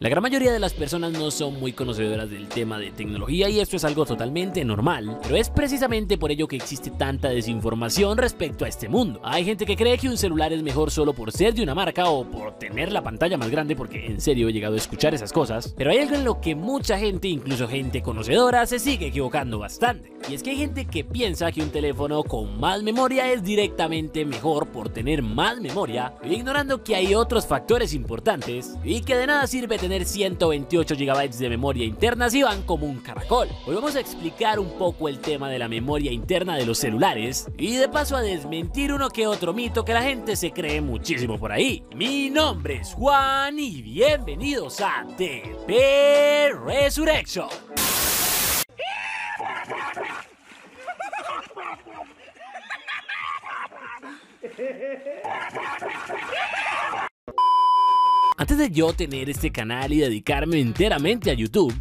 La gran mayoría de las personas no son muy conocedoras del tema de tecnología y esto es algo totalmente normal, pero es precisamente por ello que existe tanta desinformación respecto a este mundo. Hay gente que cree que un celular es mejor solo por ser de una marca o por tener la pantalla más grande porque en serio he llegado a escuchar esas cosas, pero hay algo en lo que mucha gente, incluso gente conocedora, se sigue equivocando bastante. Y es que hay gente que piensa que un teléfono con más memoria es directamente mejor por tener más memoria, ignorando que hay otros factores importantes y que de nada sirve tener 128 GB de memoria interna si van como un caracol. Hoy vamos a explicar un poco el tema de la memoria interna de los celulares y de paso a desmentir uno que otro mito que la gente se cree muchísimo por ahí. Mi nombre es Juan y bienvenidos a TP Resurrection. Antes de yo tener este canal y dedicarme enteramente a YouTube,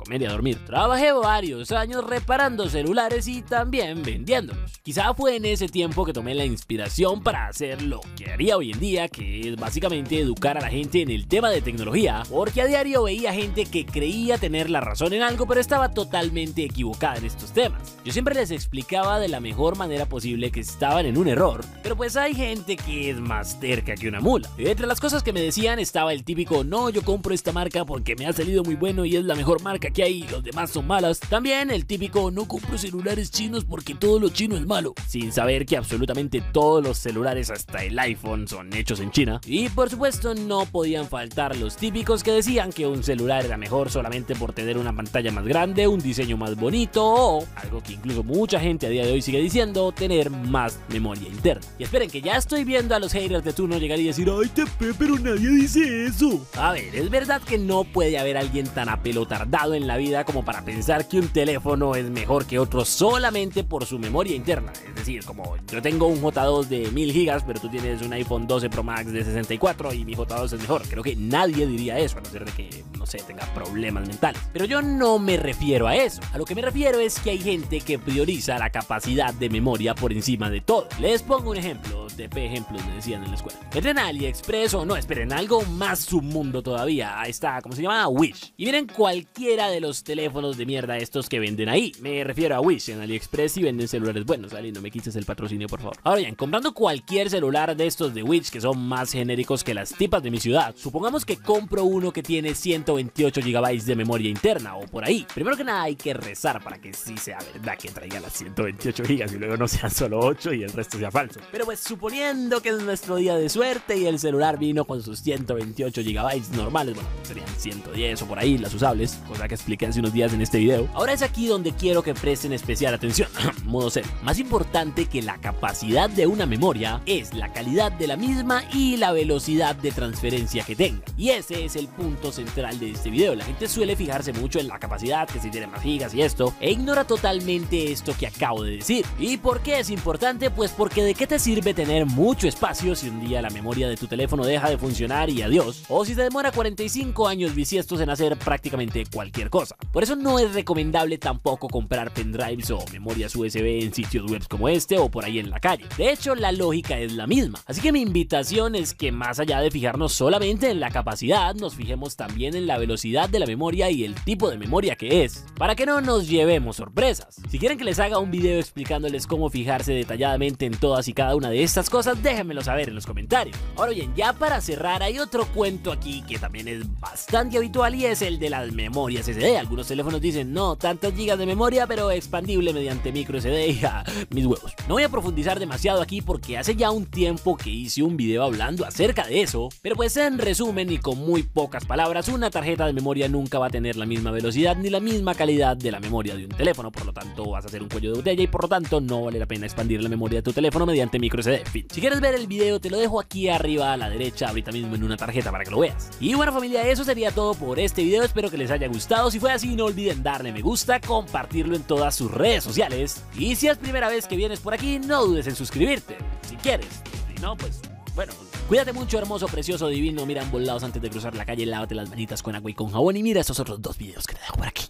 comer y a dormir. Trabajé varios años reparando celulares y también vendiéndolos. Quizá fue en ese tiempo que tomé la inspiración para hacer lo que haría hoy en día, que es básicamente educar a la gente en el tema de tecnología, porque a diario veía gente que creía tener la razón en algo, pero estaba totalmente equivocada en estos temas. Yo siempre les explicaba de la mejor manera posible que estaban en un error, pero pues hay gente que es más terca que una mula. Entre las cosas que me decían estaba el típico, no, yo compro esta marca porque me ha salido muy bueno y es la mejor marca que hay los demás son malas. También el típico no compro celulares chinos porque todo lo chino es malo, sin saber que absolutamente todos los celulares hasta el iPhone son hechos en China. Y por supuesto no podían faltar los típicos que decían que un celular era mejor solamente por tener una pantalla más grande, un diseño más bonito o, algo que incluso mucha gente a día de hoy sigue diciendo, tener más memoria interna. Y esperen que ya estoy viendo a los haters de turno llegar y decir, ay TP, pero nadie dice eso. A ver, es verdad que no puede haber alguien tan apelotardado en la vida como para pensar que un teléfono es mejor que otro solamente por su memoria interna. Es decir, como yo tengo un J2 de 1000 gigas, pero tú tienes un iPhone 12 Pro Max de 64 y mi J2 es mejor. Creo que nadie diría eso, a no ser de que, no sé, tenga problemas mentales. Pero yo no me refiero a eso. A lo que me refiero es que hay gente que prioriza la capacidad de memoria por encima de todo. Les pongo un ejemplo, de ejemplos me decían en la escuela. Entren a AliExpress o no, esperen, algo más submundo todavía. Ahí está, ¿cómo se llama? Wish. Y miren cualquiera de los teléfonos de mierda estos que venden ahí. Me refiero a Wish en AliExpress y venden celulares buenos. Ali, no me quites el patrocinio, por favor. Ahora bien, comprando cualquier celular de estos de Wish que son más genéricos que las tipas de mi ciudad, supongamos que compro uno que tiene 128 GB de memoria interna o por ahí. Primero que nada hay que rezar para que sí sea verdad que traiga las 128 GB y luego no sean solo 8 y el resto sea falso. Pero pues suponiendo que es nuestro día de suerte y el celular vino con sus 128 GB normales, bueno, serían 110 o por ahí las usables, cosa que expliqué hace unos días en este video. Ahora es aquí donde quiero que presten especial atención. Modo 0. Más importante que la capacidad de una memoria es la calidad de la misma y la velocidad de transferencia que tenga. Y ese es el punto central de este video. La gente suele fijarse mucho en la capacidad, que si tiene más gigas y esto, e ignora totalmente esto que acabo de decir. ¿Y por qué es importante? Pues porque de qué te sirve tener mucho espacio si un día la memoria de tu teléfono deja de funcionar y adiós, o si se demora 45 años bisiestos en hacer prácticamente cualquier cosa. Por eso no es recomendable tampoco comprar pendrives o memorias USB en sitios web como este o por ahí en la calle. De hecho, la lógica es la misma. Así que mi invitación es que más allá de fijarnos solamente en la capacidad, nos fijemos también en la velocidad de la memoria y el tipo de memoria que es, para que no nos llevemos sorpresas. Si quieren que les haga un video explicándoles cómo fijarse detalladamente en todas y cada una de cosas, déjenmelo saber en los comentarios. Ahora bien, ya para cerrar, hay otro cuento aquí que también es bastante habitual y es el de las memorias SD. Algunos teléfonos dicen, no, tantas gigas de memoria, pero expandible mediante micro SD y ja, mis huevos. No voy a profundizar demasiado aquí porque hace ya un tiempo que hice un video hablando acerca de eso, pero pues en resumen y con muy pocas palabras, una tarjeta de memoria nunca va a tener la misma velocidad ni la misma calidad de la memoria de un teléfono, por lo tanto vas a hacer un cuello de botella y por lo tanto no vale la pena expandir la memoria de tu teléfono mediante micro SD. Fin. Si quieres ver el video te lo dejo aquí arriba a la derecha ahorita mismo en una tarjeta para que lo veas. Y bueno familia, eso sería todo por este video, espero que les haya gustado, si fue así no olviden darle me gusta, compartirlo en todas sus redes sociales y si es primera vez que vienes por aquí no dudes en suscribirte, si quieres, si no pues bueno, cuídate mucho, hermoso, precioso, divino. Mira ambos lados antes de cruzar la calle, lávate las manitas con agua y con jabón. Y mira estos otros dos videos que te dejo por aquí.